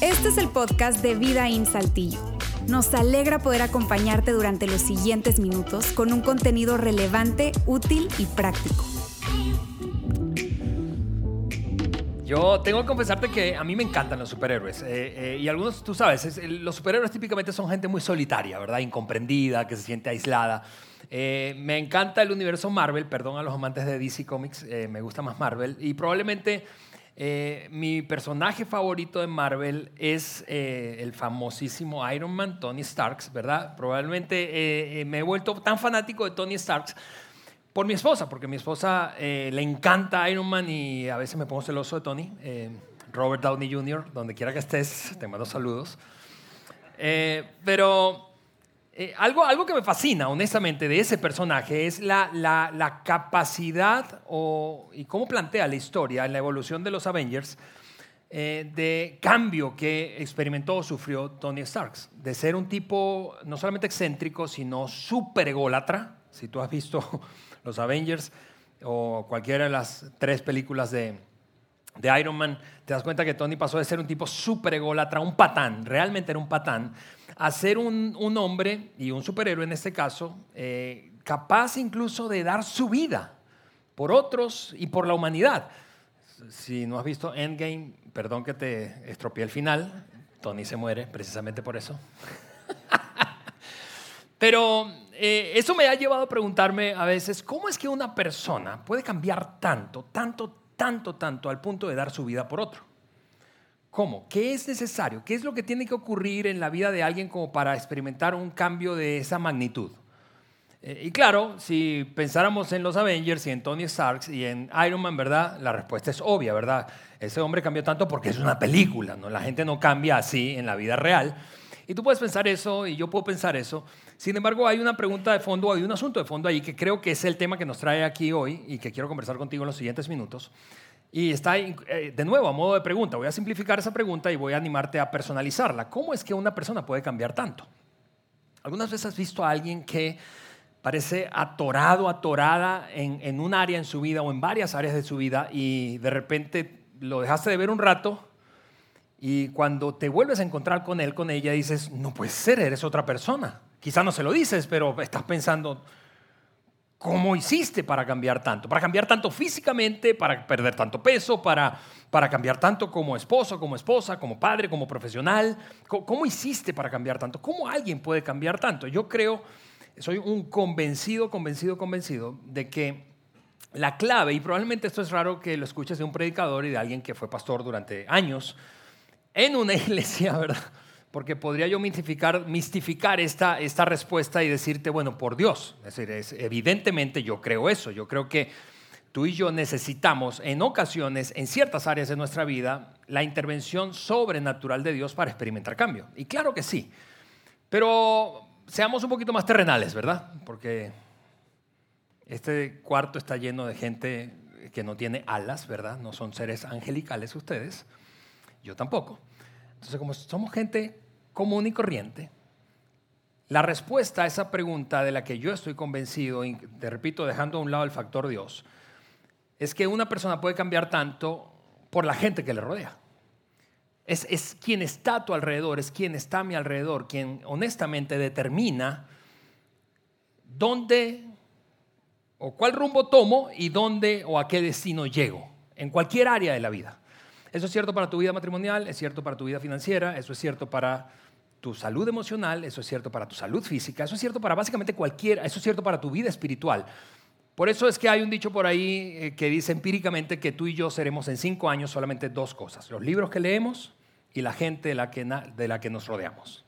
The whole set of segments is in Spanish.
Este es el podcast de Vida en Saltillo. Nos alegra poder acompañarte durante los siguientes minutos con un contenido relevante, útil y práctico. Yo tengo que confesarte que a mí me encantan los superhéroes. Eh, eh, y algunos, tú sabes, los superhéroes típicamente son gente muy solitaria, ¿verdad? Incomprendida, que se siente aislada. Eh, me encanta el universo Marvel, perdón a los amantes de DC Comics, me gusta más Marvel. Y probablemente mi personaje favorito de Marvel es el famosísimo Iron Man, Tony Starks, ¿verdad? Probablemente me he vuelto tan fanático de Tony Starks por mi esposa, porque mi esposa eh, le encanta Iron Man y a veces me pongo celoso de Tony. Eh, Robert Downey Jr., donde quiera que estés, te mando saludos. Eh, algo, algo que me fascina, honestamente, de ese personaje es la, la, la capacidad o, y cómo plantea la historia la evolución de los Avengers de cambio que experimentó o sufrió Tony Starks. De ser un tipo no solamente excéntrico, sino súper ególatra. Si tú has visto los Avengers o cualquiera de las tres películas de, de Iron Man, te das cuenta que Tony pasó de ser un tipo súper ególatra, un patán, realmente era un patán, a ser un, un hombre y un superhéroe en este caso, eh, capaz incluso de dar su vida por otros y por la humanidad. Si no has visto Endgame, perdón que te estropeé el final, Tony se muere precisamente por eso. Pero eh, eso me ha llevado a preguntarme a veces, ¿cómo es que una persona puede cambiar tanto, tanto, tanto, tanto al punto de dar su vida por otro? ¿Cómo? ¿Qué es necesario? ¿Qué es lo que tiene que ocurrir en la vida de alguien como para experimentar un cambio de esa magnitud? Eh, y claro, si pensáramos en los Avengers y en Tony Stark y en Iron Man, ¿verdad? La respuesta es obvia, ¿verdad? Ese hombre cambió tanto porque es una película, ¿no? La gente no cambia así en la vida real. Y tú puedes pensar eso y yo puedo pensar eso. Sin embargo, hay una pregunta de fondo, hay un asunto de fondo ahí que creo que es el tema que nos trae aquí hoy y que quiero conversar contigo en los siguientes minutos. Y está eh, de nuevo a modo de pregunta. Voy a simplificar esa pregunta y voy a animarte a personalizarla. ¿Cómo es que una persona puede cambiar tanto? ¿Algunas veces has visto a alguien que parece atorado, atorada en, un área en su vida o en varias áreas de su vida y de repente lo dejaste de ver un rato y cuando te vuelves a encontrar con él, con ella, dices, no puede ser, eres otra persona. Quizá no se lo dices, pero estás pensando, ¿cómo hiciste para cambiar tanto? Para cambiar tanto físicamente, para perder tanto peso, para, para cambiar tanto como esposo, como esposa, como padre, como profesional. ¿Cómo, hiciste para cambiar tanto? ¿Cómo alguien puede cambiar tanto? Yo creo, soy un convencido, convencido, convencido de que la clave, y probablemente esto es raro que lo escuches de un predicador y de alguien que fue pastor durante años, en una iglesia, ¿verdad? Porque podría yo mistificar, esta respuesta y decirte, bueno, por Dios. Es decir, evidentemente yo creo eso. Yo creo que tú y yo necesitamos en ocasiones, en ciertas áreas de nuestra vida, la intervención sobrenatural de Dios para experimentar cambio. Y claro que sí. Pero seamos un poquito más terrenales, ¿verdad? Porque este cuarto está lleno de gente que no tiene alas, ¿verdad? No son seres angelicales ustedes. Yo tampoco. Entonces, como somos gente común y corriente, la respuesta a esa pregunta de la que yo estoy convencido, y te repito, dejando a un lado el factor Dios, es que una persona puede cambiar tanto por la gente que le rodea. Es, es quien está a tu alrededor, es quien está a mi alrededor, quien honestamente determina dónde o cuál rumbo tomo y dónde o a qué destino llego, en cualquier área de la vida. Eso es cierto para tu vida matrimonial, es cierto para tu vida financiera, eso es cierto para tu salud emocional, eso es cierto para tu salud física, eso es cierto para básicamente cualquier, eso es cierto para tu vida espiritual. Por eso es que hay un dicho por ahí eh, que dice empíricamente que tú y yo seremos en cinco años solamente dos cosas, los libros que leemos y la gente de la que, de la que nos rodeamos.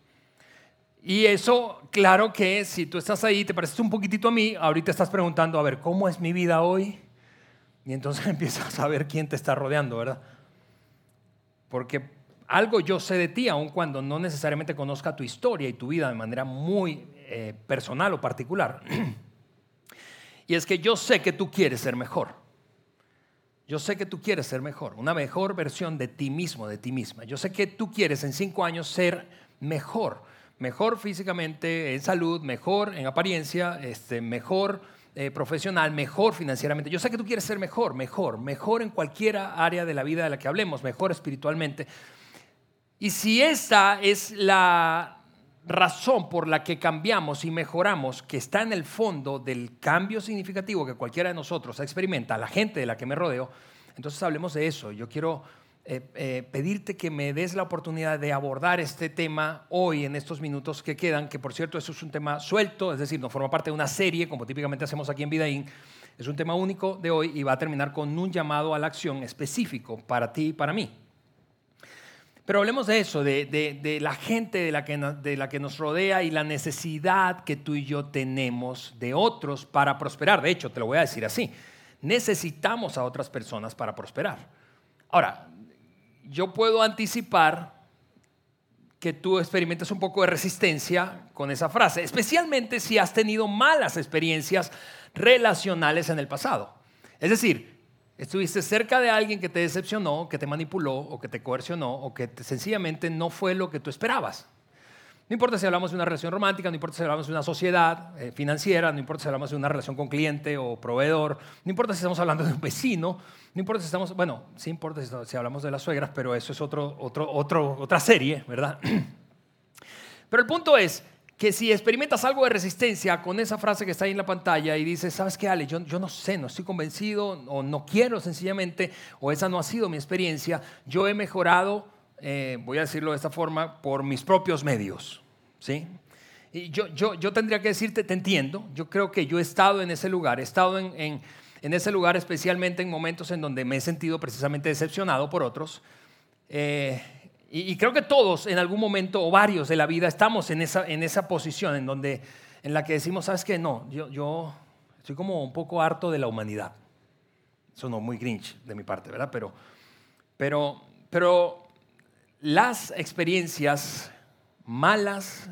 Y eso, claro que si tú estás ahí, te pareces un poquitito a mí, ahorita estás preguntando, a ver, ¿cómo es mi vida hoy? Y entonces empiezas a ver quién te está rodeando, ¿verdad? Porque algo yo sé de ti, aun cuando no necesariamente conozca tu historia y tu vida de manera muy eh, personal o particular. y es que yo sé que tú quieres ser mejor. Yo sé que tú quieres ser mejor, una mejor versión de ti mismo, de ti misma. Yo sé que tú quieres en cinco años ser mejor, mejor físicamente, en salud, mejor en apariencia, este, mejor eh, profesional, mejor financieramente. Yo sé que tú quieres ser mejor, mejor, mejor en cualquier área de la vida de la que hablemos, mejor espiritualmente. Y si esta es la razón por la que cambiamos y mejoramos, que está en el fondo del cambio significativo que cualquiera de nosotros experimenta, la gente de la que me rodeo, entonces hablemos de eso. Yo quiero eh, eh, pedirte que me des la oportunidad de abordar este tema hoy en estos minutos que quedan, que por cierto eso es un tema suelto, es decir, no forma parte de una serie como típicamente hacemos aquí en Vidaín, es un tema único de hoy y va a terminar con un llamado a la acción específico para ti y para mí. Pero hablemos de eso, de, de, la gente de la, que, de la que nos rodea y la necesidad que tú y yo tenemos de otros para prosperar. De hecho, te lo voy a decir así, necesitamos a otras personas para prosperar. Ahora, yo puedo anticipar que tú experimentes un poco de resistencia con esa frase, especialmente si has tenido malas experiencias relacionales en el pasado. Es decir, estuviste cerca de alguien que te decepcionó, que te manipuló o que te coercionó o que sencillamente no fue lo que tú esperabas. No importa si hablamos de una relación romántica, no importa si hablamos de una sociedad eh, financiera, no importa si hablamos de una relación con cliente o proveedor, no importa si estamos hablando de un vecino, no importa si estamos, bueno, sí importa si, hablamos de las suegras, pero eso es otro, otro, otro, otra serie, ¿verdad? Pero el punto es que si experimentas algo de resistencia con esa frase que está ahí en la pantalla y dices, ¿sabes qué, Ale? Yo, yo no sé, no estoy convencido o no quiero sencillamente, o esa no ha sido mi experiencia, yo he mejorado eh, voy a decirlo de esta forma, por mis propios medios. ¿sí? Y yo, yo, yo, tendría que decirte, te entiendo, yo creo que yo he estado en ese lugar, he estado en, en, en ese lugar especialmente en momentos en donde me he sentido precisamente decepcionado por otros. Eh, y, creo que todos en algún momento o varios de la vida estamos en esa, en esa posición en, donde, en la que decimos, ¿sabes qué? No, yo, yo estoy como un poco harto de la humanidad. Eso no muy grinch de mi parte, ¿verdad? Pero, pero, pero las experiencias malas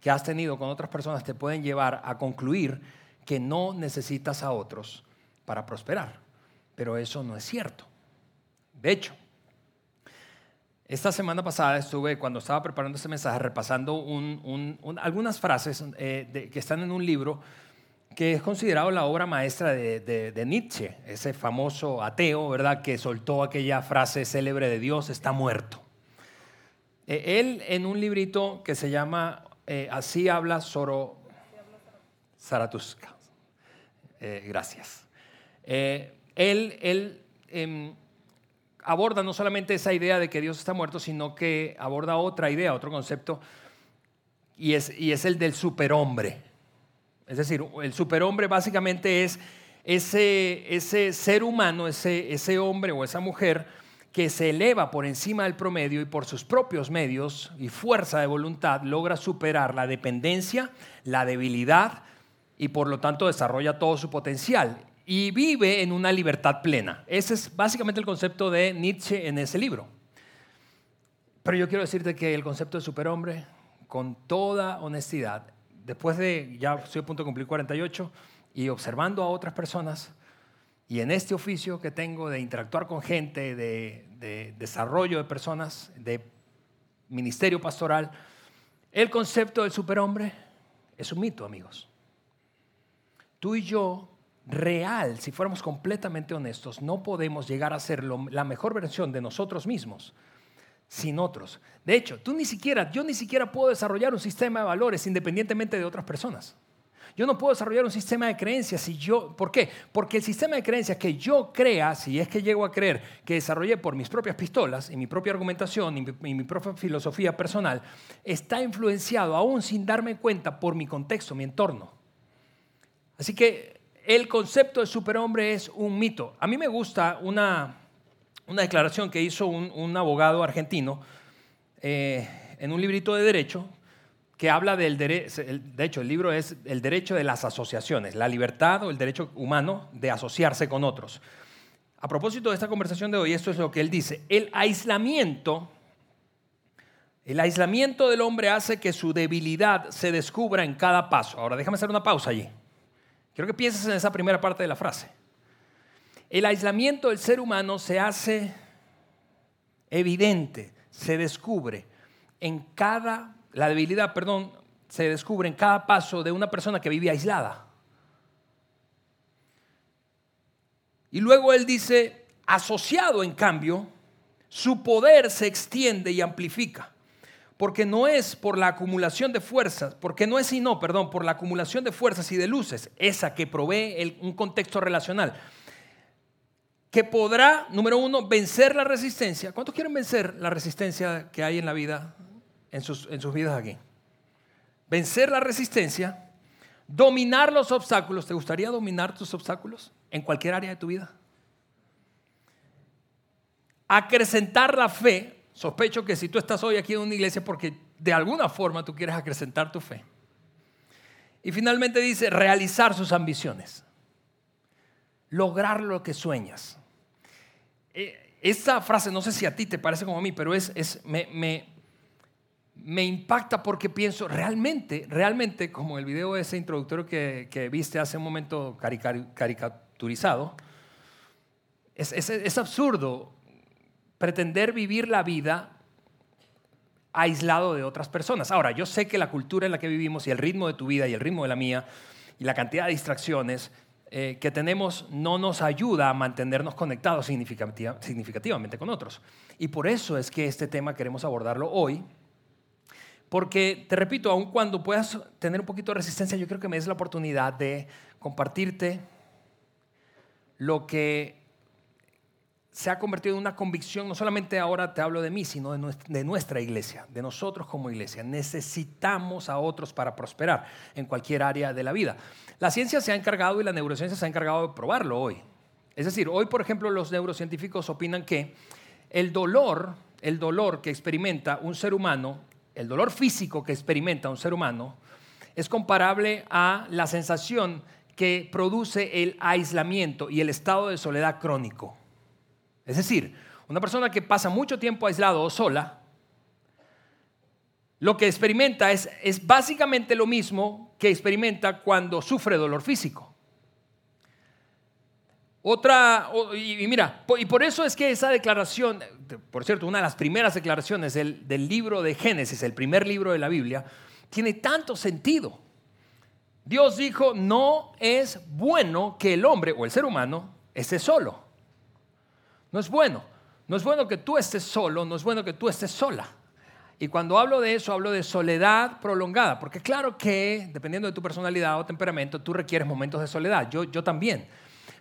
que has tenido con otras personas te pueden llevar a concluir que no necesitas a otros para prosperar. Pero eso no es cierto. De hecho, esta semana pasada estuve, cuando estaba preparando este mensaje, repasando algunas frases eh, que están en un libro que es considerado la obra maestra de, Nietzsche, ese famoso ateo, ¿verdad?, que soltó aquella frase célebre de Dios está muerto. E, él en un librito que se llama eh, Así habla Soro Zaratustra. Eh, gracias. Eh, él, él em, aborda no solamente esa idea de que Dios está muerto, sino que aborda otra idea, otro concepto, y es, y es el del superhombre. Es decir, el superhombre básicamente es ese, ese ser humano, ese, ese hombre o esa mujer que se eleva por encima del promedio y por sus propios medios y fuerza de voluntad logra superar la dependencia, la debilidad y por lo tanto desarrolla todo su potencial y vive en una libertad plena. Ese es básicamente el concepto de Nietzsche en ese libro. Pero yo quiero decirte que el concepto de superhombre, con toda honestidad, después de, ya estoy a punto de cumplir 48, y observando a otras personas, y en este oficio que tengo de interactuar con gente, de, desarrollo de personas, de ministerio pastoral, el concepto del superhombre es un mito, amigos. Tú y yo, real, si fuéramos completamente honestos, no podemos llegar a ser la mejor versión de nosotros mismos sin otros. De hecho, tú ni siquiera, yo ni siquiera puedo desarrollar un sistema de valores independientemente de otras personas. Yo no puedo desarrollar un sistema de creencias si yo, ¿por qué? Porque el sistema de creencias que yo crea, si es que llego a creer que desarrollé por mis propias pistolas y mi propia argumentación y mi, y mi propia filosofía personal, está influenciado aún sin darme cuenta por mi contexto, mi entorno. Así que el concepto de superhombre es un mito. A mí me gusta una, una declaración que hizo un, abogado argentino eh, en un librito de derecho que habla del derecho, de hecho el libro es el derecho de las asociaciones, la libertad o el derecho humano de asociarse con otros. A propósito de esta conversación de hoy, esto es lo que él dice, el aislamiento, el aislamiento del hombre hace que su debilidad se descubra en cada paso. Ahora déjame hacer una pausa allí. Quiero que pienses en esa primera parte de la frase. El aislamiento del ser humano se hace evidente, se descubre en cada, la debilidad, perdón, se descubre en cada paso de una persona que vive aislada. Y luego él dice, asociado en cambio, su poder se extiende y amplifica porque no es por la acumulación de fuerzas, porque no es sino, perdón, por la acumulación de fuerzas y de luces, esa que provee un contexto relacional, que podrá, número uno, vencer la resistencia. ¿Cuántos quieren vencer la resistencia que hay en la vida, en sus, en sus vidas aquí? Vencer la resistencia, dominar los obstáculos. ¿Te gustaría dominar tus obstáculos en cualquier área de tu vida? Acrecentar la fe Sospecho que si tú estás hoy aquí en una iglesia porque de alguna forma tú quieres acrecentar tu fe. Y finalmente dice, realizar sus ambiciones. Lograr lo que sueñas. Eh, esta frase, no sé si a ti te parece como a mí, pero es, es me, me, impacta porque pienso, realmente, realmente, como el video ese introductorio que, que viste hace un momento caricaturizado, es, es, es absurdo pretender vivir la vida aislado de otras personas. Ahora, yo sé que la cultura en la que vivimos y el ritmo de tu vida y el ritmo de la mía y la cantidad de distracciones eh, que tenemos no nos ayuda a mantenernos conectados significativamente con otros. Y por eso es que este tema queremos abordarlo hoy, porque, te repito, aun cuando puedas tener un poquito de resistencia, yo creo que me des la oportunidad de compartirte lo que se ha convertido en una convicción, no solamente ahora te hablo de mí, sino de nuestra iglesia, de nosotros como iglesia. Necesitamos a otros para prosperar en cualquier área de la vida. La ciencia se ha encargado y la neurociencia se ha encargado de probarlo hoy. Es decir, hoy, por ejemplo, los neurocientíficos opinan que el dolor, el dolor que experimenta un ser humano, el dolor físico que experimenta un ser humano, es comparable a la sensación que produce el aislamiento y el estado de soledad crónico. Es decir, una persona que pasa mucho tiempo aislado o sola, lo que experimenta es, es básicamente lo mismo que experimenta cuando sufre dolor físico. Otra, y, mira, y por eso es que esa declaración, por cierto, una de las primeras declaraciones del, del libro de Génesis, el primer libro de la Biblia, tiene tanto sentido. Dios dijo, no es bueno que el hombre o el ser humano esté solo. No es bueno. No es bueno que tú estés solo, no es bueno que tú estés sola. Y cuando hablo de eso, hablo de soledad prolongada, porque claro que, dependiendo de tu personalidad o temperamento, tú requieres momentos de soledad, yo, yo también.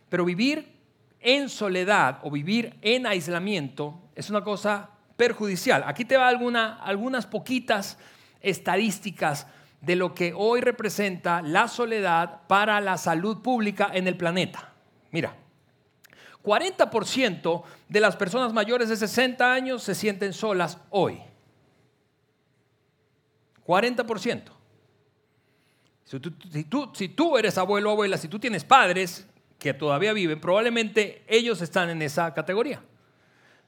Pero vivir en soledad o vivir en aislamiento es una cosa perjudicial. Aquí te va alguna, algunas poquitas estadísticas de lo que hoy representa la soledad para la salud pública en el planeta. Mira, 40% de las personas mayores de 60 años se sienten solas hoy. 40%. Si tú, eres abuelo o abuela, si tú tienes padres que todavía viven, probablemente ellos están en esa categoría.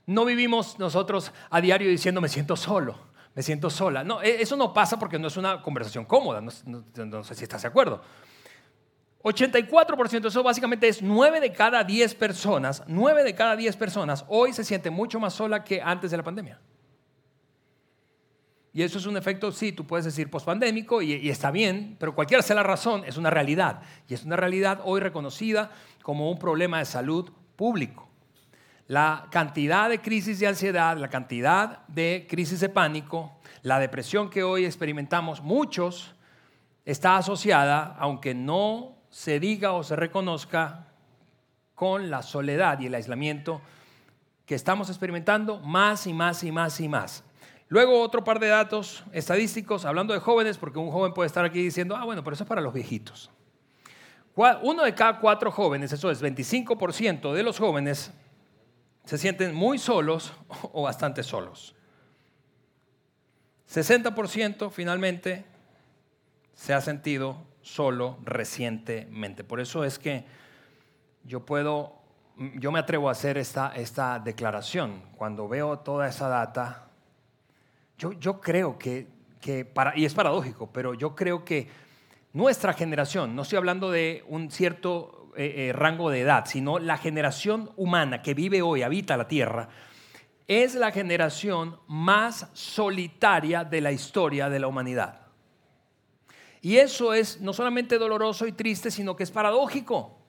No vivimos nosotros a diario diciendo me siento solo, me siento sola. No, e, eso no pasa porque no es una conversación cómoda, no sé si estás de acuerdo. 84%, eso básicamente es 9 de cada 10 personas, 9 de cada 10 personas hoy se siente mucho más sola que antes de la pandemia. Y eso es un efecto, sí, tú puedes decir pospandémico y, y está bien, pero cualquiera sea la razón, es una realidad. Y es una realidad hoy reconocida como un problema de salud público. La cantidad de crisis de ansiedad, la cantidad de crisis de pánico, la depresión que hoy experimentamos, muchos, está asociada, aunque no se diga o se reconozca con la soledad y el aislamiento que estamos experimentando más y más y más y más. Luego otro par de datos estadísticos, hablando de jóvenes, porque un joven puede estar aquí diciendo, ah, bueno, pero eso es para los viejitos. Uno de cada cuatro jóvenes, eso es 25% de los jóvenes, se sienten muy solos o bastante solos. 60% finalmente se ha sentido solo recientemente. Por eso es que yo puedo, yo me atrevo a hacer esta, esta declaración. Cuando veo toda esa data, yo, yo creo que, que para, y es paradójico, pero yo creo que nuestra generación, no estoy hablando de un cierto eh, eh, rango de edad, sino la generación humana que vive hoy, habita la Tierra, es la generación más solitaria de la historia de la humanidad. Y eso es no solamente doloroso y triste, sino que es paradójico.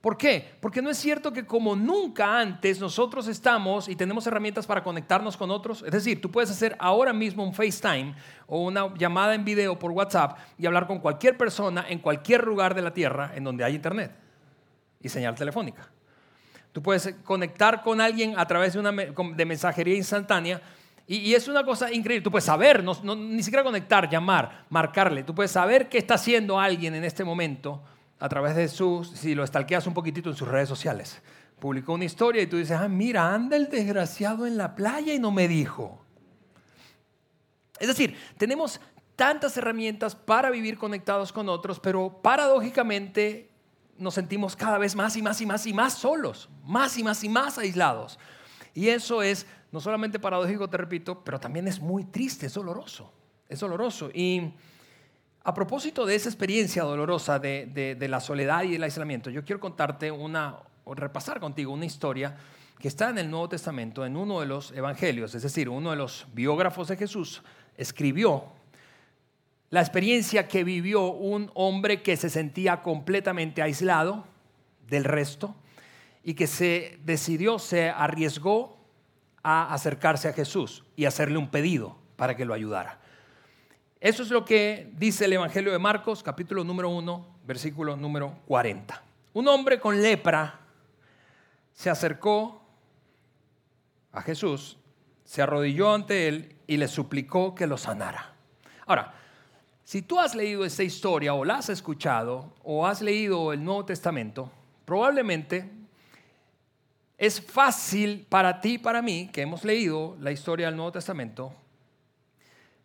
¿Por qué? Porque no es cierto que como nunca antes nosotros estamos y tenemos herramientas para conectarnos con otros. Es decir, tú puedes hacer ahora mismo un FaceTime o una llamada en video por WhatsApp y hablar con cualquier persona en cualquier lugar de la Tierra en donde hay Internet y señal telefónica. Tú puedes conectar con alguien a través de, una, de mensajería instantánea y, es una cosa increíble. Tú puedes saber, ni siquiera conectar, llamar, marcarle. Tú puedes saber qué está haciendo alguien en este momento a través de sus, si lo estalqueas un poquitito en sus redes sociales. Publicó una historia y tú dices, ah, mira, anda el desgraciado en la playa y no me dijo. Es decir, tenemos tantas herramientas para vivir conectados con otros, pero paradójicamente nos sentimos cada vez más y más y más y más solos, más y más y más aislados. Y eso es no solamente paradójico, te repito, pero también es muy triste, es doloroso. Es doloroso. Y a propósito de esa experiencia dolorosa de, la soledad y del aislamiento, yo quiero contarte una, repasar contigo una historia que está en el Nuevo Testamento, en uno de los evangelios, es decir, uno de los biógrafos de Jesús escribió la experiencia que vivió un hombre que se sentía completamente aislado del resto y que se decidió, se arriesgó a acercarse a Jesús y hacerle un pedido para que lo ayudara. Eso es lo que dice el Evangelio de Marcos, capítulo número 1, versículo número 40. Un hombre con lepra se acercó a Jesús, se arrodilló ante él y le suplicó que lo sanara. Ahora, si tú has leído esta historia o la has escuchado o has leído el Nuevo Testamento, probablemente es fácil para ti y para mí, que hemos leído la historia del Nuevo Testamento,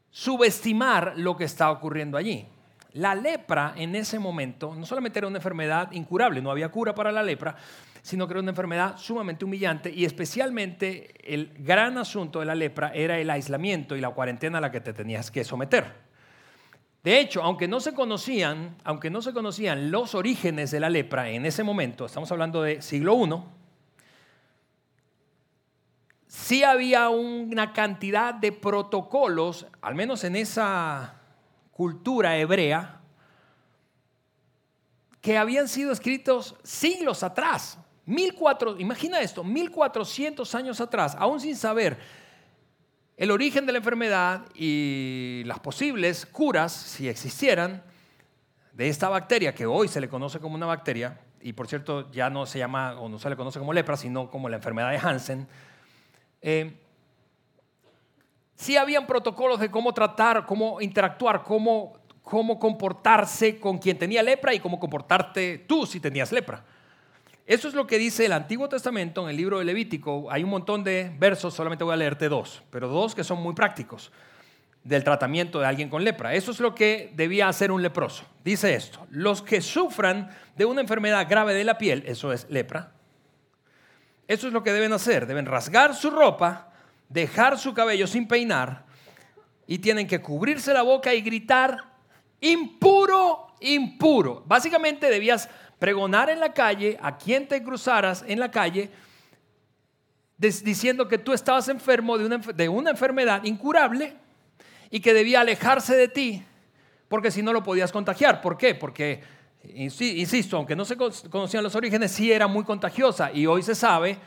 subestimar lo que está ocurriendo allí. La lepra en ese momento no solamente era una enfermedad incurable, no había cura para la lepra, sino que era una enfermedad sumamente humillante y especialmente el gran asunto de la lepra era el aislamiento y la cuarentena a la que te tenías que someter. De hecho, aunque no se conocían, aunque no se conocían los orígenes de la lepra en ese momento, estamos hablando de siglo I, sí había una cantidad de protocolos, al menos en esa cultura hebrea, que habían sido escritos siglos atrás. imagina esto, 1400 años atrás, aún sin saber el origen de la enfermedad y las posibles curas, si existieran, de esta bacteria que hoy se le conoce como una bacteria, y por cierto ya no se llama o no se le conoce como lepra, sino como la enfermedad de Hansen, eh, sí habían protocolos de cómo tratar, cómo interactuar, cómo, cómo comportarse con quien tenía lepra y cómo comportarte tú si tenías lepra. Eso es lo que dice el Antiguo Testamento en el libro de Levítico. Hay un montón de versos, solamente voy a leerte dos, pero dos que son muy prácticos del tratamiento de alguien con lepra. Eso es lo que debía hacer un leproso. Dice esto, los que sufran de una enfermedad grave de la piel, eso es lepra, eso es lo que deben hacer. Deben rasgar su ropa, dejar su cabello sin peinar y tienen que cubrirse la boca y gritar, impuro, impuro. Básicamente debías pregonar en la calle a quien te cruzaras en la calle diciendo que tú estabas enfermo de una, de una enfermedad incurable y que debía alejarse de ti porque si no lo podías contagiar. ¿Por qué? Porque insisto, aunque no se conocían los orígenes, sí era muy contagiosa y hoy se sabe,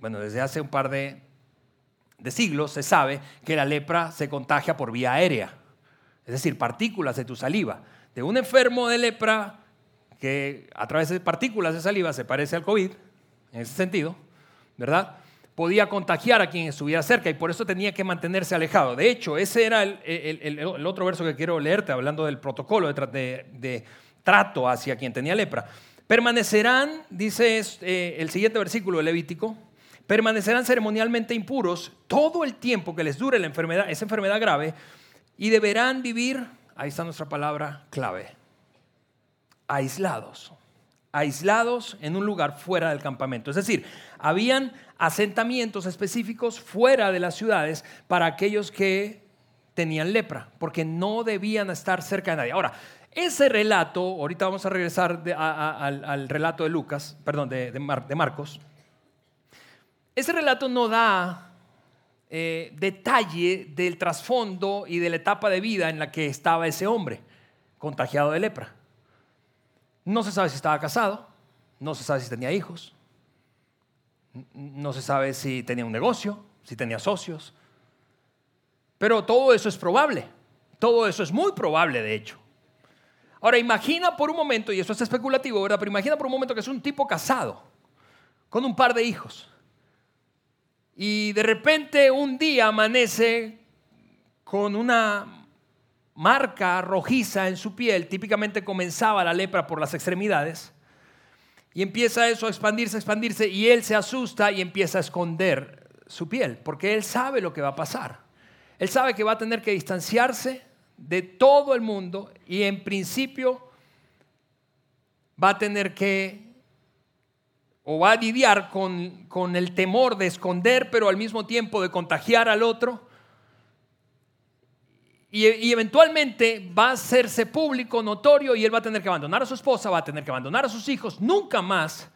bueno, desde hace un par de, siglos se sabe que la lepra se contagia por vía aérea, es decir, partículas de tu saliva. De un enfermo de lepra que a través de partículas de saliva se parece al COVID, en ese sentido, ¿verdad? Podía contagiar a quien estuviera cerca y por eso tenía que mantenerse alejado. De hecho, ese era el, otro verso que quiero leerte, hablando del protocolo de trato hacia quien tenía lepra. Permanecerán, dice eh, el siguiente versículo de Levítico, permanecerán ceremonialmente impuros todo el tiempo que les dure la enfermedad, esa enfermedad grave, y deberán vivir, ahí está nuestra palabra clave, aislados, aislados en un lugar fuera del campamento. Es decir, habían asentamientos específicos fuera de las ciudades para aquellos que tenían lepra, porque no debían estar cerca de nadie. Ahora, ese relato, ahorita vamos a regresar al, relato de Lucas, perdón, de, Marcos. Ese relato no da eh, detalle del trasfondo y de la etapa de vida en la que estaba ese hombre contagiado de lepra. No se sabe si estaba casado, no se sabe si tenía hijos, no se sabe si tenía un negocio, si tenía socios, pero todo eso es probable, todo eso es muy probable de hecho. Ahora imagina por un momento, y esto es especulativo, ¿verdad? Pero imagina por un momento que es un tipo casado, con un par de hijos, y de repente un día amanece con una marca rojiza en su piel, típicamente comenzaba la lepra por las extremidades, y empieza eso a expandirse, a expandirse, y él se asusta y empieza a esconder su piel, porque él sabe lo que va a pasar. Él sabe que va a tener que distanciarse de todo el mundo y en principio va a tener que o va a lidiar con, con el temor de esconder, pero al mismo tiempo de contagiar al otro y, eventualmente va a hacerse público, notorio, y él va a tener que abandonar a su esposa, va a tener que abandonar a sus hijos, nunca más,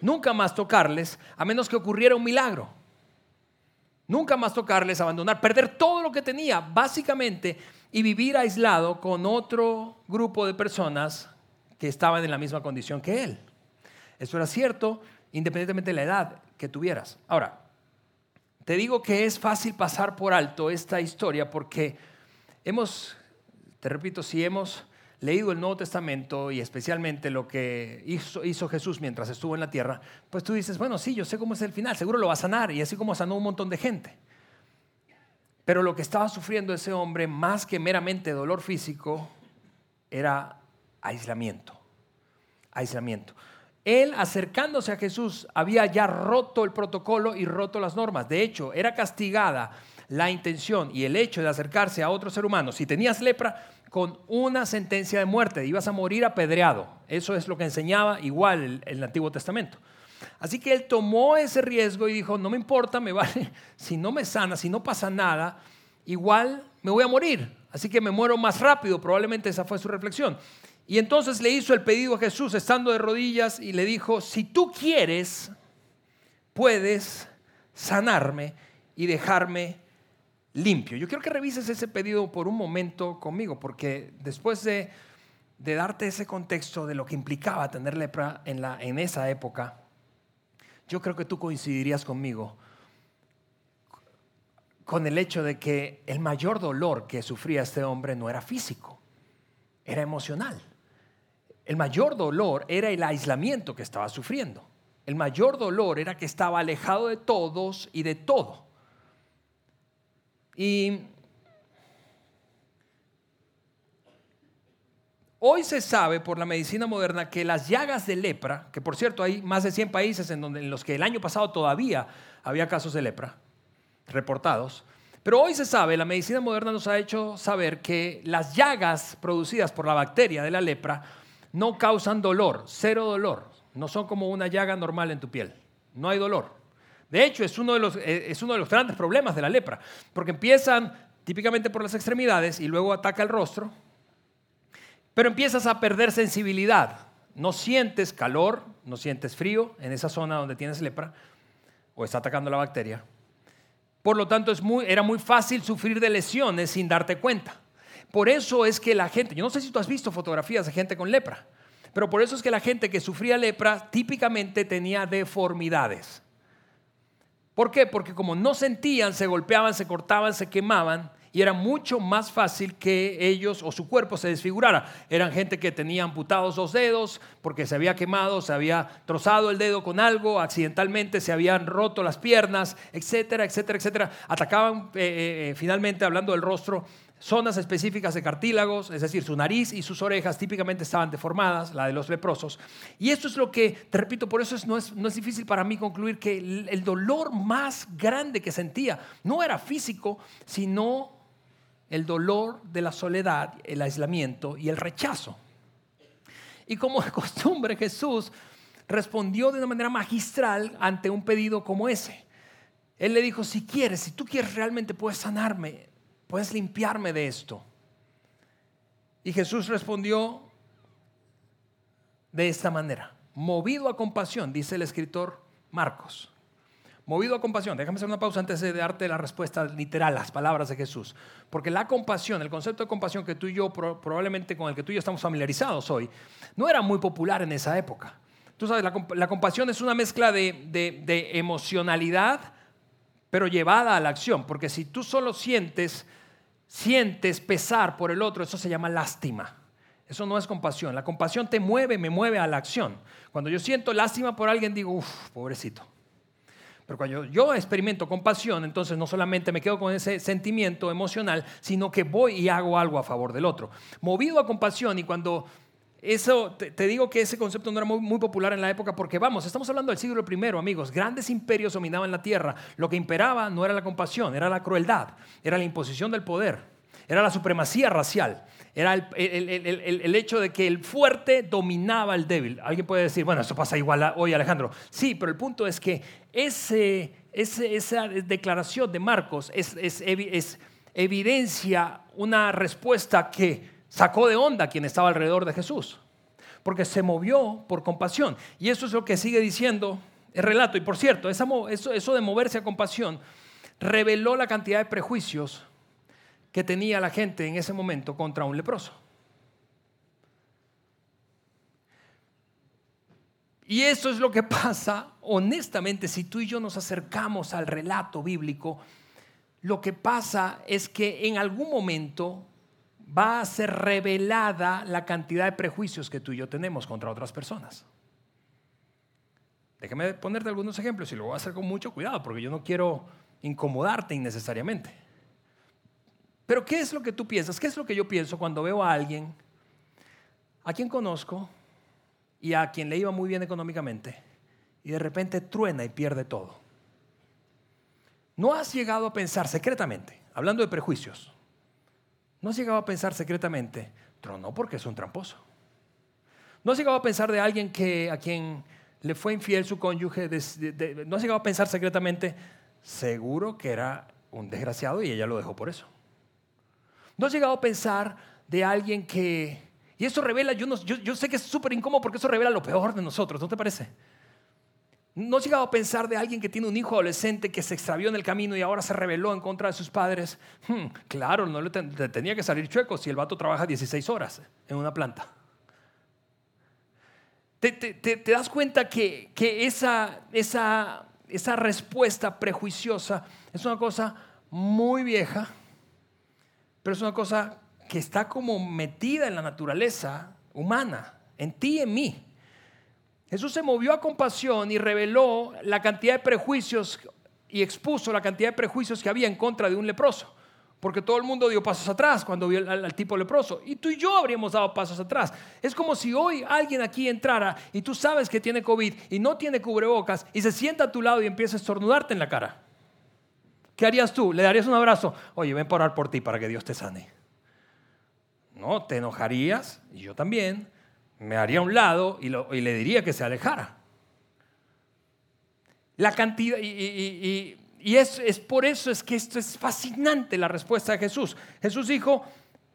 nunca más tocarles, a menos que ocurriera un milagro. Nunca más tocarles, abandonar, perder todo lo que tenía, básicamente, y vivir aislado con otro grupo de personas que estaban en la misma condición que él. Eso era cierto, independientemente de la edad que tuvieras. Ahora, te digo que es fácil pasar por alto esta historia porque Hemos, te repito, si hemos leído el Nuevo Testamento y especialmente lo que hizo, Jesús mientras estuvo en la tierra, pues tú dices, bueno, sí, yo sé cómo es el final, seguro lo va a sanar y así como sanó un montón de gente. Pero lo que estaba sufriendo ese hombre, más que meramente dolor físico, era aislamiento. Aislamiento. Él, acercándose a Jesús, había ya roto el protocolo y roto las normas. De hecho, era castigada la intención y el hecho de acercarse a otro ser humano, si tenías lepra, con una sentencia de muerte, ibas a morir apedreado. Eso es lo que enseñaba igual el, Antiguo Testamento. Así que él tomó ese riesgo y dijo, no me importa, me vale, si no me sana, si no pasa nada, igual me voy a morir. Así que me muero más rápido, probablemente esa fue su reflexión. Y entonces le hizo el pedido a Jesús estando de rodillas y le dijo, si tú quieres, puedes sanarme y dejarme limpio. Yo quiero que revises ese pedido por un momento conmigo, porque después de, darte ese contexto de lo que implicaba tener lepra en, esa época, yo creo que tú coincidirías conmigo con el hecho de que el mayor dolor que sufría este hombre no era físico, era emocional. El mayor dolor era el aislamiento que estaba sufriendo. El mayor dolor era que estaba alejado de todos y de todo. Y hoy se sabe por la medicina moderna que las llagas de lepra, que por cierto hay más de 100 países en, en los que el año pasado todavía había casos de lepra reportados, pero hoy se sabe, la medicina moderna nos ha hecho saber que las llagas producidas por la bacteria de la lepra no causan dolor, cero dolor, no son como una llaga normal en tu piel, no hay dolor. De hecho, es uno de los, eh, es uno de los grandes problemas de la lepra, porque empiezan típicamente por las extremidades y luego ataca el rostro, pero empiezas a perder sensibilidad. No sientes calor, no sientes frío en esa zona donde tienes lepra o está atacando la bacteria. Por lo tanto, era muy fácil sufrir de lesiones sin darte cuenta. Por eso es que la gente, yo no sé si tú has visto fotografías de gente con lepra, pero por eso es que la gente que sufría lepra típicamente tenía deformidades. ¿Por qué? Porque como no sentían, se golpeaban, se cortaban, se quemaban y era mucho más fácil que ellos o su cuerpo se desfigurara. Eran gente que tenía amputados dos dedos porque se había quemado, se había trozado el dedo con algo, accidentalmente se habían roto las piernas, etcétera, etcétera, etcétera. Atacaban eh, eh, eh, finalmente, hablando del rostro, zonas específicas de cartílagos, es decir, su nariz y sus orejas típicamente estaban deformadas, la de los leprosos. Y esto es lo que, te repito, por eso no, es, no es difícil para mí concluir que el dolor más grande que sentía no era físico, sino el dolor de la soledad, el aislamiento y el rechazo. Y como de costumbre Jesús respondió de una manera magistral ante un pedido como ese. Él le dijo, si quieres, si tú quieres realmente puedes sanarme, puedes limpiarme de esto. Y Jesús respondió de esta manera, movido a compasión, dice el escritor Marcos. Movido a compasión, déjame hacer una pausa antes de darte la respuesta literal, las palabras de Jesús. Porque la compasión, el concepto de compasión que tú y yo, probablemente con el que tú y yo estamos familiarizados hoy, no era muy popular en esa época. Tú sabes, la, compasión es una mezcla de, emocionalidad, pero llevada a la acción. Porque si tú solo sientes, sientes pesar por el otro, eso se llama lástima. Eso no es compasión. La compasión te mueve, me mueve a la acción. Cuando yo siento lástima por alguien, digo, uff, pobrecito. Pero cuando yo experimento compasión, entonces no solamente me quedo con ese sentimiento emocional, sino que voy y hago algo a favor del otro. Movido a compasión y cuando eso, te, digo que ese concepto no era muy, popular en la época porque vamos, estamos hablando del siglo I, amigos. Grandes imperios dominaban la tierra. Lo que imperaba no era la compasión, era la crueldad, era la imposición del poder, era la supremacía racial, era el, hecho de que el fuerte dominaba al débil. Alguien puede decir, bueno, eso pasa igual hoy, Alejandro. Sí, pero el punto es que ese, esa declaración de Marcos es, es evidencia una respuesta que sacó de onda a quien estaba alrededor de Jesús, porque se movió por compasión. Y eso es lo que sigue diciendo el relato. Y por cierto, eso, eso de moverse a compasión reveló la cantidad de prejuicios que tenía la gente en ese momento contra un leproso. Y eso es lo que pasa, honestamente, si tú y yo nos acercamos al relato bíblico, lo que pasa es que en algún momento va a ser revelada la cantidad de prejuicios que tú y yo tenemos contra otras personas. Déjame ponerte algunos ejemplos y lo voy a hacer con mucho cuidado porque yo no quiero incomodarte innecesariamente. Pero ¿qué es lo que tú piensas? ¿Qué es lo que yo pienso cuando veo a alguien a quien conozco y a quien le iba muy bien económicamente y de repente truena y pierde todo? ¿No has llegado a pensar secretamente, hablando de prejuicios, ¿No has llegado a pensar secretamente, tronó porque es un tramposo? ¿No has llegado a pensar de alguien que, a quien le fue infiel su cónyuge? ¿No has llegado a pensar secretamente, seguro que era un desgraciado y ella lo dejó por eso? ¿No has llegado a pensar de alguien que... Y eso revela, yo, sé que es súper incómodo porque eso revela lo peor de nosotros, ¿no te parece? ¿No has llegado a pensar de alguien que tiene un hijo adolescente que se extravió en el camino y ahora se rebeló en contra de sus padres? Hmm, claro, no le, tenía que salir chueco si el vato trabaja 16 horas en una planta. ¿Te, das cuenta que, esa, esa, esa respuesta prejuiciosa es una cosa muy vieja, pero es una cosa que está como metida en la naturaleza humana, en ti y en mí? Jesús se movió a compasión y reveló la cantidad de prejuicios y expuso la cantidad de prejuicios que había en contra de un leproso. Porque todo el mundo dio pasos atrás cuando vio al, tipo leproso. Y tú y yo habríamos dado pasos atrás. Es como si hoy alguien aquí entrara y tú sabes que tiene COVID y no tiene cubrebocas y se sienta a tu lado y empieza a estornudarte en la cara. ¿Qué harías tú? ¿Le darías un abrazo? Oye, ven a orar por ti para que Dios te sane. No, te enojarías, y yo también, me haría a un lado y, le diría que se alejara. La cantidad, y, es, es, por eso es que esto es fascinante la respuesta de Jesús. Jesús dijo,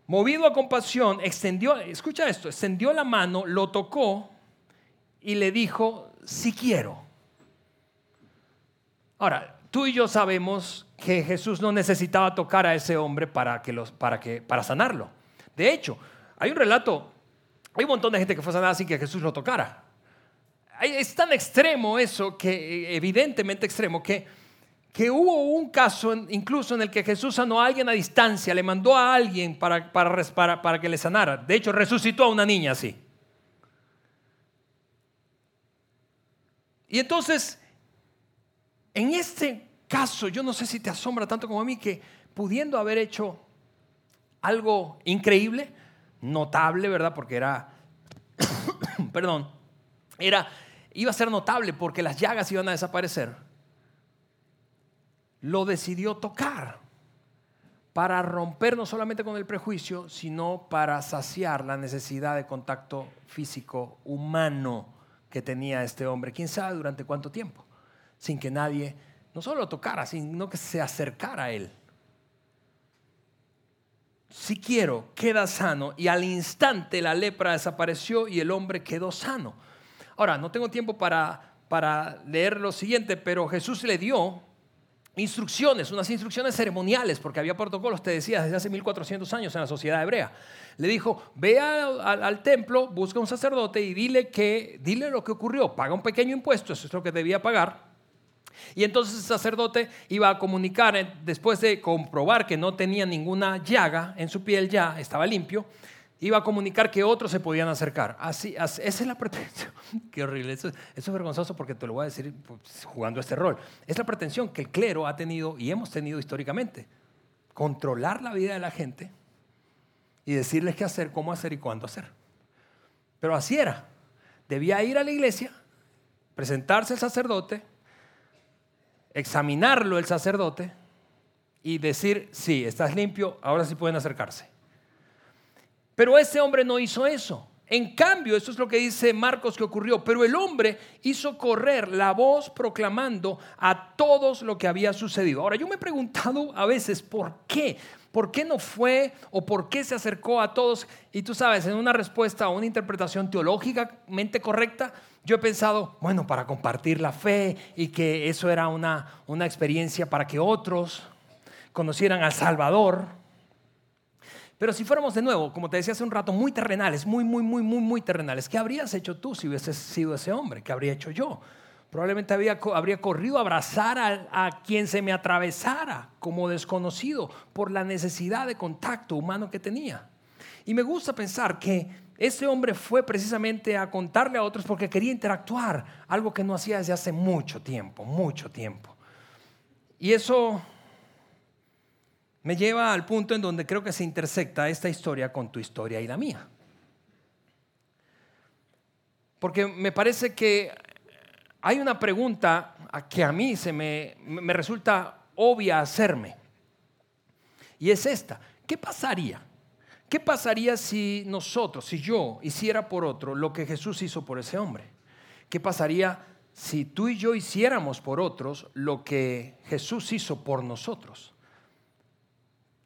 movido a compasión, extendió, escucha esto, extendió la mano, lo tocó y le dijo, si quiero. Ahora, tú y yo sabemos que Jesús no necesitaba tocar a ese hombre para, que los, para, que, para sanarlo. De hecho, hay un relato hay un montón de gente que fue sanada sin que Jesús lo tocara. Es tan extremo eso, que evidentemente extremo, que, que hubo un caso incluso en el que Jesús sanó a alguien a distancia, le mandó a alguien para, para, para que le sanara. De hecho, resucitó a una niña así. Y entonces, en este caso, yo no sé si te asombra tanto como a mí que pudiendo haber hecho algo increíble, notable, ¿verdad? Porque era, perdón, era, iba a ser notable porque las llagas iban a desaparecer. Lo decidió tocar para romper no solamente con el prejuicio, sino para saciar la necesidad de contacto físico humano que tenía este hombre, quién sabe durante cuánto tiempo, sin que nadie no solo lo tocara, sino que se acercara a él si quiero, queda sano. Y al instante la lepra desapareció y el hombre quedó sano. Ahora, no tengo tiempo para, para leer lo siguiente, pero Jesús le dio instrucciones, unas instrucciones ceremoniales, porque había protocolos, te decía, desde hace 1400 años en la sociedad hebrea. Le dijo, ve al, templo, busca un sacerdote y dile, que, dile lo que ocurrió, paga un pequeño impuesto, eso es lo que debía pagar. Y entonces el sacerdote iba a comunicar, eh, después de comprobar que no tenía ninguna llaga en su piel ya, estaba limpio, iba a comunicar que otros se podían acercar. Así, esa es la pretensión. Qué horrible. Eso, es vergonzoso porque te lo voy a decir pues, jugando este rol. Es la pretensión que el clero ha tenido y hemos tenido históricamente. Controlar la vida de la gente y decirles qué hacer, cómo hacer y cuándo hacer. Pero así era. Debía ir a la iglesia, presentarse al sacerdote, examinarlo el sacerdote y decir, sí, estás limpio, ahora sí pueden acercarse. Pero ese hombre no hizo eso. En cambio, esto es lo que dice Marcos que ocurrió, pero el hombre hizo correr la voz proclamando a todos lo que había sucedido. Ahora, yo me he preguntado a veces por qué, por qué no fue o por qué se acercó a todos. Y tú sabes, en una respuesta o una interpretación teológicamente correcta, yo he pensado, bueno, para compartir la fe y que eso era una, una experiencia para que otros conocieran al Salvador. Pero si fuéramos de nuevo, como te decía hace un rato, muy terrenales, muy, muy, muy, muy, muy terrenales, ¿qué habrías hecho tú si hubieses sido ese hombre? ¿Qué habría hecho yo? Probablemente había, habría corrido a abrazar a, a quien se me atravesara como desconocido por la necesidad de contacto humano que tenía. Y me gusta pensar que ese hombre fue precisamente a contarle a otros porque quería interactuar, algo que no hacía desde hace mucho tiempo, mucho tiempo. Y eso me lleva al punto en donde creo que se intersecta esta historia con tu historia y la mía. Porque me parece que hay una pregunta que a mí se me, me resulta obvia hacerme. Y es esta. ¿Qué pasaría? ¿Qué pasaría si nosotros, si yo hiciera por otro lo que Jesús hizo por ese hombre? ¿Qué pasaría si tú y yo hiciéramos por otros lo que Jesús hizo por nosotros?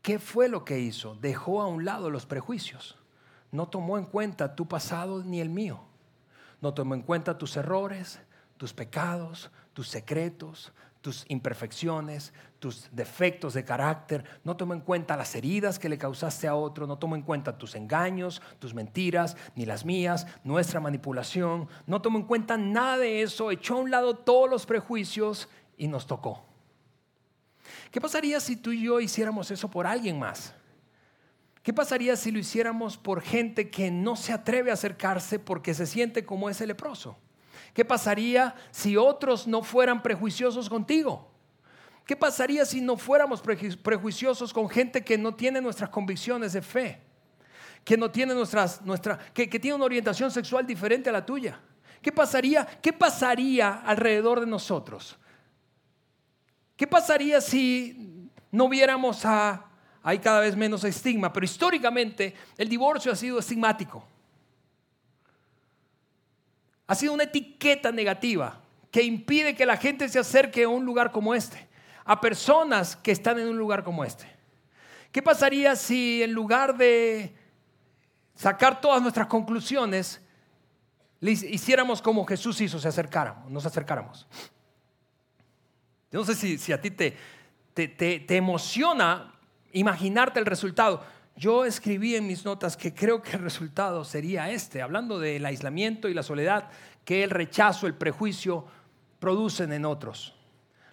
¿Qué fue lo que hizo? Dejó a un lado los prejuicios. No tomó en cuenta tu pasado ni el mío. No tomó en cuenta tus errores, tus pecados, tus secretos, tus imperfecciones, tus defectos de carácter, no tomó en cuenta las heridas que le causaste a otro, no tomó en cuenta tus engaños, tus mentiras, ni las mías, nuestra manipulación, no tomó en cuenta nada de eso, echó a un lado todos los prejuicios y nos tocó. ¿Qué pasaría si tú y yo hiciéramos eso por alguien más? ¿Qué pasaría si lo hiciéramos por gente que no se atreve a acercarse porque se siente como ese leproso? ¿Qué pasaría si otros no fueran prejuiciosos contigo? ¿Qué pasaría si no fuéramos prejuiciosos con gente que no tiene nuestras convicciones de fe? Que no tiene nuestras, nuestra, que, que tiene una orientación sexual diferente a la tuya. ¿Qué pasaría? ¿Qué pasaría alrededor de nosotros? ¿Qué pasaría si no viéramos a... Hay cada vez menos estigma, pero históricamente el divorcio ha sido estigmático. Ha sido una etiqueta negativa que impide que la gente se acerque a un lugar como este, a personas que están en un lugar como este. ¿Qué pasaría si en lugar de sacar todas nuestras conclusiones, hiciéramos como Jesús hizo, se acercáramos, nos acercáramos? Yo no sé si, a ti te, te, emociona imaginarte el resultado. Yo escribí en mis notas que creo que el resultado sería este, hablando del aislamiento y la soledad que el rechazo, el prejuicio producen en otros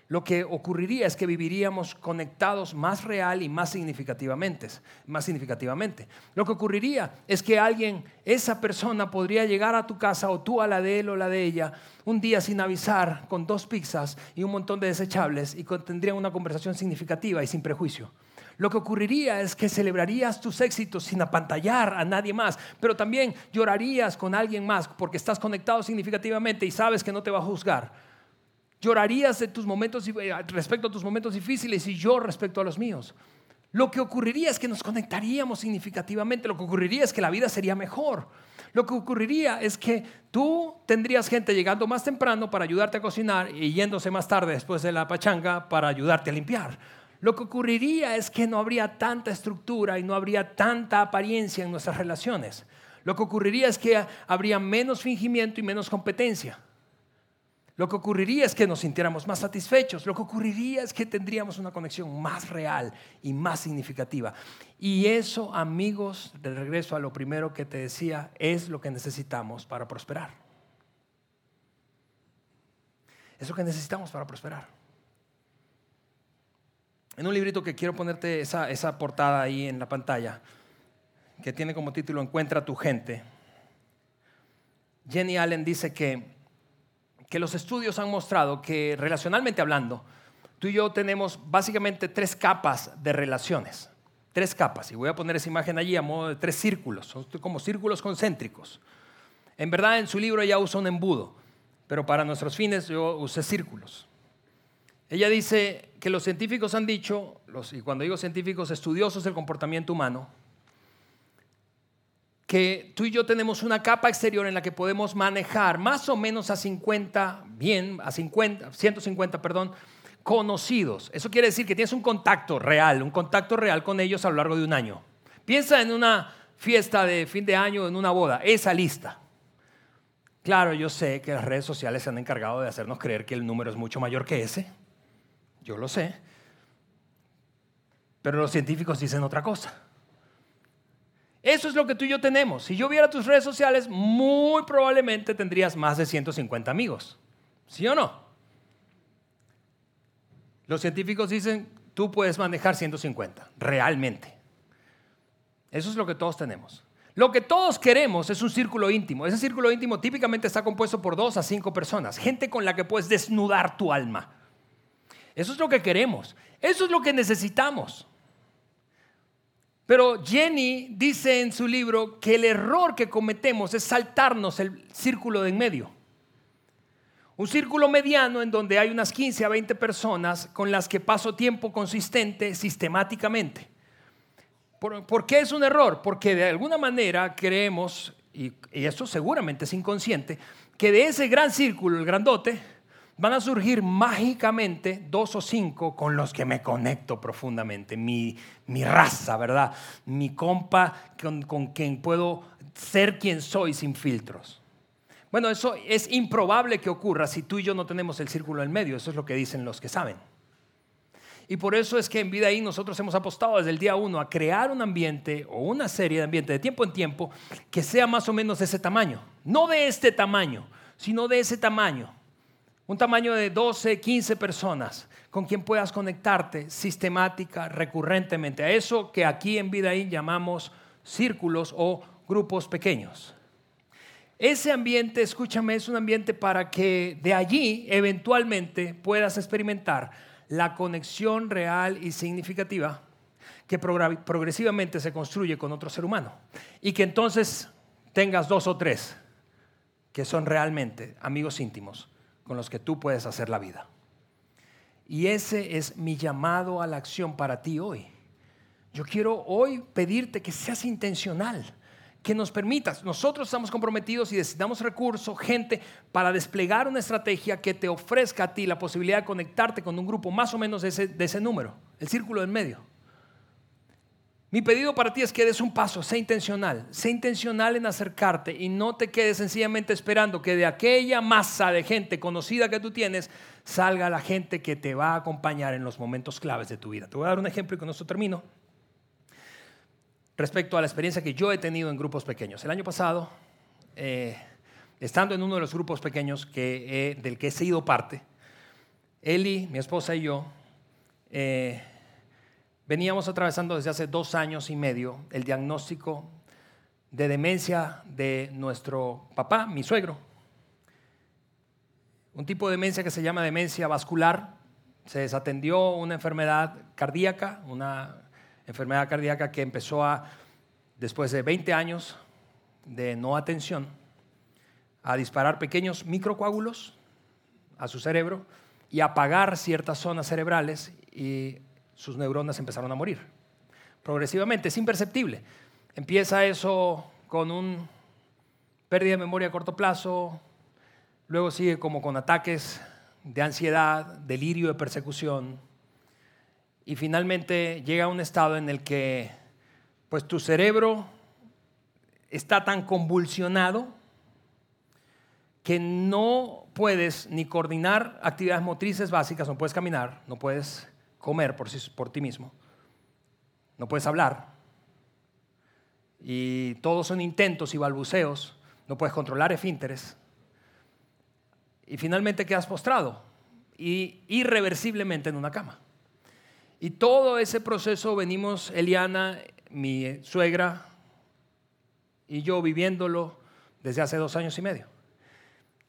lo que ocurriría es que viviríamos conectados más real y más significativamente, más significativamente. Lo que ocurriría es que alguien, esa persona podría llegar a tu casa o tú a la de él o la de ella un día sin avisar con dos pizzas y un montón de desechables y tendrían una conversación significativa y sin prejuicio. Lo que ocurriría es que celebrarías tus éxitos sin apantallar a nadie más, pero también llorarías con alguien más porque estás conectado significativamente y sabes que no te va a juzgar Llorarías de tus momentos, eh, respecto a tus momentos difíciles y yo respecto a los míos. Lo que ocurriría es que nos conectaríamos significativamente. Lo que ocurriría es que la vida sería mejor. Lo que ocurriría es que tú tendrías gente llegando más temprano para ayudarte a cocinar y yéndose más tarde después de la pachanga para ayudarte a limpiar. Lo que ocurriría es que no habría tanta estructura y no habría tanta apariencia en nuestras relaciones. Lo que ocurriría es que habría menos fingimiento y menos competencia. Lo que ocurriría es que nos sintiéramos más satisfechos, lo que ocurriría es que tendríamos una conexión más real y más significativa. Y eso, amigos, de regreso a lo primero que te decía, es lo que necesitamos para prosperar. Es lo que necesitamos para prosperar. En un librito que quiero ponerte esa, esa portada ahí en la pantalla, que tiene como título Encuentra tu gente, Jenny Allen dice que que los estudios han mostrado que relacionalmente hablando, tú y yo tenemos básicamente tres capas de relaciones. Tres capas. Y voy a poner esa imagen allí a modo de tres círculos. Son como círculos concéntricos. En verdad, en su libro ella usa un embudo, pero para nuestros fines yo usé círculos. Ella dice que los científicos han dicho, y cuando digo científicos, estudiosos del comportamiento humano, que tú y yo tenemos una capa exterior en la que podemos manejar más o menos a 50, bien, a 50, 150, perdón, conocidos. Eso quiere decir que tienes un contacto real, un contacto real con ellos a lo largo de un año. Piensa en una fiesta de fin de año, en una boda, esa lista. Claro, yo sé que las redes sociales se han encargado de hacernos creer que el número es mucho mayor que ese. Yo lo sé. Pero los científicos dicen otra cosa. Eso es lo que tú y yo tenemos. Si yo viera tus redes sociales, muy probablemente tendrías más de 150 amigos. ¿Sí o no? Los científicos dicen, tú puedes manejar 150, realmente. Eso es lo que todos tenemos. Lo que todos queremos es un círculo íntimo. Ese círculo íntimo típicamente está compuesto por dos a cinco personas, gente con la que puedes desnudar tu alma. Eso es lo que queremos. Eso es lo que necesitamos. Pero Jenny dice en su libro que el error que cometemos es saltarnos el círculo de en medio. Un círculo mediano en donde hay unas 15 a 20 personas con las que paso tiempo consistente sistemáticamente. ¿Por, qué es un error? Porque de alguna manera creemos, y, y esto seguramente es inconsciente, que de ese gran círculo, el grandote, van a surgir mágicamente dos o cinco con los que me conecto profundamente. Mi, raza, ¿verdad? Mi compa con, con quien puedo ser quien soy sin filtros. Bueno, eso es improbable que ocurra si tú y yo no tenemos el círculo en medio. Eso es lo que dicen los que saben. Y por eso es que en Vida ahí nosotros hemos apostado desde el día uno a crear un ambiente o una serie de ambientes de tiempo en tiempo que sea más o menos de ese tamaño. No de este tamaño, sino de ese tamaño un tamaño de 12, 15 personas con quien puedas conectarte sistemática, recurrentemente. A eso que aquí en Vidaín llamamos círculos o grupos pequeños. Ese ambiente, escúchame, es un ambiente para que de allí eventualmente puedas experimentar la conexión real y significativa que progresivamente se construye con otro ser humano. Y que entonces tengas dos o tres que son realmente amigos íntimos con los que tú puedes hacer la vida. Y ese es mi llamado a la acción para ti hoy. Yo quiero hoy pedirte que seas intencional, que nos permitas. Nosotros estamos comprometidos y necesitamos recursos, gente, para desplegar una estrategia que te ofrezca a ti la posibilidad de conectarte con un grupo más o menos de ese, de ese número, el círculo en medio. Mi pedido para ti es que des un paso, sé intencional, sé intencional en acercarte y no te quedes sencillamente esperando que de aquella masa de gente conocida que tú tienes salga la gente que te va a acompañar en los momentos claves de tu vida. Te voy a dar un ejemplo y con esto termino. Respecto a la experiencia que yo he tenido en grupos pequeños. El año pasado, eh, estando en uno de los grupos pequeños que, del que he sido parte, Eli, mi esposa y yo, eh, Veníamos atravesando desde hace dos años y medio el diagnóstico de demencia de nuestro papá, mi suegro. Un tipo de demencia que se llama demencia vascular. Se desatendió una enfermedad cardíaca, una enfermedad cardíaca que empezó a, después de 20 años de no atención, a disparar pequeños microcoágulos a su cerebro y apagar ciertas zonas cerebrales y sus neuronas empezaron a morir. Progresivamente, es imperceptible. Empieza eso con un pérdida de memoria a corto plazo, luego sigue como con ataques de ansiedad, delirio de persecución, y finalmente llega a un estado en el que pues tu cerebro está tan convulsionado que no puedes ni coordinar actividades motrices básicas, no puedes caminar, no puedes comer por, por ti mismo, no puedes hablar. Y todos son intentos y balbuceos, no puedes controlar esfínteres. Y finalmente quedas postrado y irreversiblemente en una cama. Y todo ese proceso venimos, Eliana, mi suegra y yo viviéndolo desde hace dos años y medio.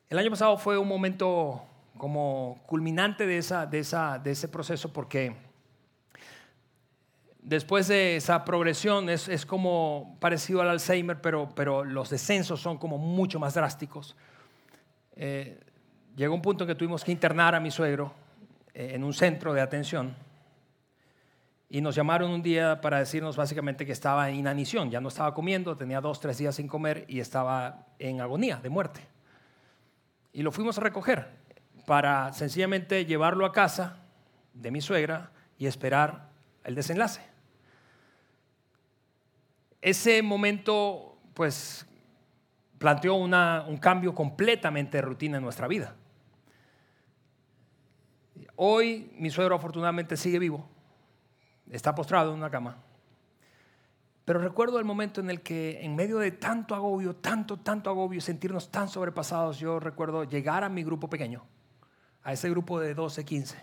El año pasado fue un momento como culminante de, esa, de, esa, de ese proceso porque después de esa progresión es, es, como parecido al Alzheimer, pero, pero los descensos son como mucho más drásticos. Eh, llegó un punto en que tuvimos que internar a mi suegro eh, en un centro de atención y nos llamaron un día para decirnos básicamente que estaba en inanición, ya no estaba comiendo, tenía dos, tres días sin comer y estaba en agonía de muerte. Y lo fuimos a recoger para sencillamente llevarlo a casa de mi suegra y esperar el desenlace. Ese momento, pues, planteó un cambio completamente de rutina en nuestra vida. Hoy mi suegro afortunadamente sigue vivo, está postrado en una cama. Pero recuerdo el momento en el que en medio de tanto agobio, tanto, tanto agobio, sentirnos tan sobrepasados, yo recuerdo llegar a mi grupo pequeño, a ese grupo de 12, 15.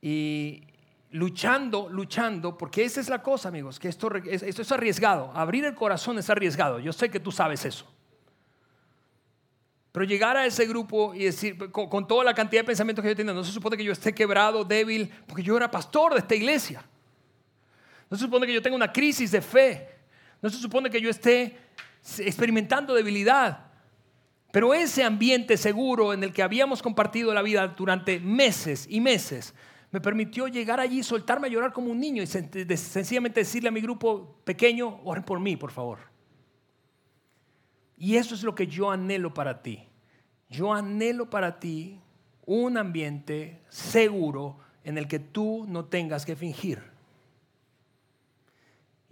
Y luchando, luchando, porque esa es la cosa, amigos, que esto, es arriesgado. Abrir el corazón es arriesgado. Yo sé que tú sabes eso. Pero llegar a ese grupo y decir, con, toda la cantidad de pensamientos que yo tenía, no se supone que yo esté quebrado, débil, porque yo era pastor de esta iglesia. No se supone que yo tenga una crisis de fe. No se supone que yo esté experimentando debilidad. Pero ese ambiente seguro en el que habíamos compartido la vida durante meses y meses me permitió llegar allí, soltarme a llorar como un niño y sencillamente decirle a mi grupo pequeño, oren por mí, por favor. Y eso es lo que yo anhelo para ti. Yo anhelo para ti un ambiente seguro en el que tú no tengas que fingir.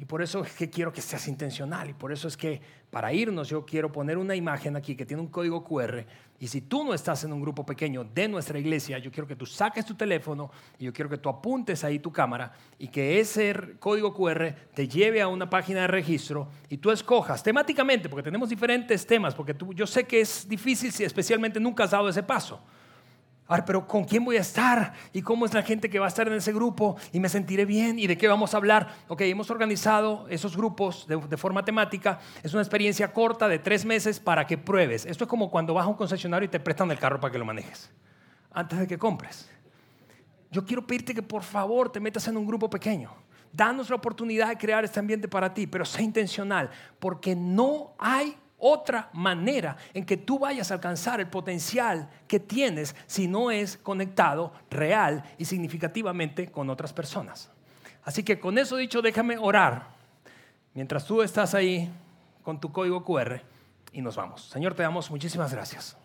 Y por eso es que quiero que seas intencional. Y por eso es que para irnos yo quiero poner una imagen aquí que tiene un código QR. Y si tú no estás en un grupo pequeño de nuestra iglesia, yo quiero que tú saques tu teléfono y yo quiero que tú apuntes ahí tu cámara y que ese código QR te lleve a una página de registro y tú escojas temáticamente, porque tenemos diferentes temas, porque tú, yo sé que es difícil si especialmente nunca has dado ese paso. Pero ¿con quién voy a estar? ¿Y cómo es la gente que va a estar en ese grupo? ¿Y me sentiré bien? ¿Y de qué vamos a hablar? Ok, hemos organizado esos grupos de, de, forma temática. Es una experiencia corta de tres meses para que pruebes. Esto es como cuando vas a un concesionario y te prestan el carro para que lo manejes, antes de que compres. Yo quiero pedirte que por favor te metas en un grupo pequeño. Danos la oportunidad de crear este ambiente para ti, pero sé intencional, porque no hay otra manera en que tú vayas a alcanzar el potencial que tienes si no es conectado real y significativamente con otras personas. Así que con eso dicho, déjame orar mientras tú estás ahí con tu código QR y nos vamos. Señor, te damos muchísimas gracias.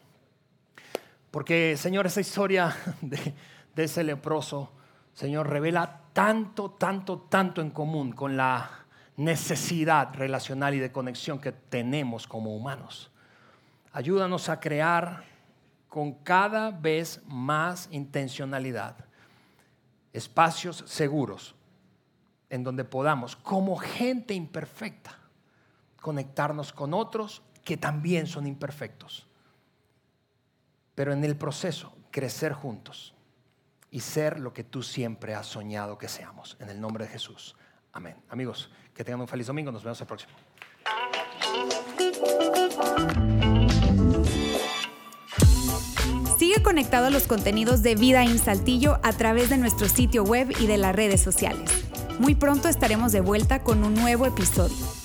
Porque, Señor, esa historia de, de ese leproso, Señor, revela tanto, tanto, tanto en común con la necesidad relacional y de conexión que tenemos como humanos. Ayúdanos a crear con cada vez más intencionalidad espacios seguros en donde podamos, como gente imperfecta, conectarnos con otros que también son imperfectos. Pero en el proceso, crecer juntos y ser lo que tú siempre has soñado que seamos. En el nombre de Jesús. Amén. Amigos, que tengan un feliz domingo. Nos vemos el próximo. Sigue conectado a los contenidos de Vida en Saltillo a través de nuestro sitio web y de las redes sociales. Muy pronto estaremos de vuelta con un nuevo episodio.